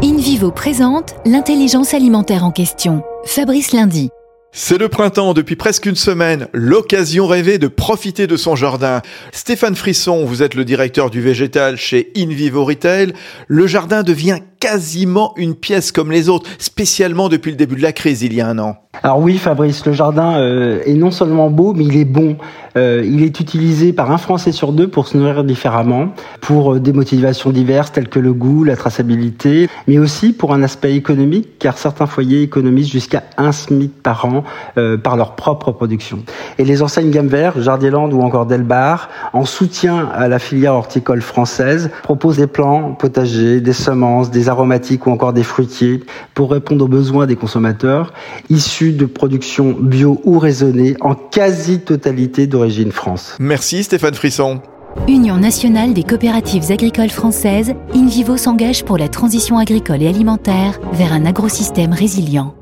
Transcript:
InVivo présente l'intelligence alimentaire en question. Fabrice Lundi. C'est le printemps depuis presque une semaine, l'occasion rêvée de profiter de son jardin. Stéphane Frisson, vous êtes le directeur du végétal chez InVivo Retail. Le jardin devient quasiment une pièce comme les autres, spécialement depuis le début de la crise il y a un an. Alors oui, Fabrice, le jardin euh, est non seulement beau, mais il est bon. Euh, il est utilisé par un Français sur deux pour se nourrir différemment, pour euh, des motivations diverses telles que le goût, la traçabilité, mais aussi pour un aspect économique, car certains foyers économisent jusqu'à un SMIC par an par leur propre production. Et les enseignes gamme vert, Jardieland ou encore Delbar, en soutien à la filière horticole française, proposent des plants potagers, des semences, des aromatiques ou encore des fruitiers pour répondre aux besoins des consommateurs issus de production bio ou raisonnée en quasi-totalité d'origine France. Merci Stéphane Frisson. Union nationale des coopératives agricoles françaises, InVivo s'engage pour la transition agricole et alimentaire vers un agrosystème résilient.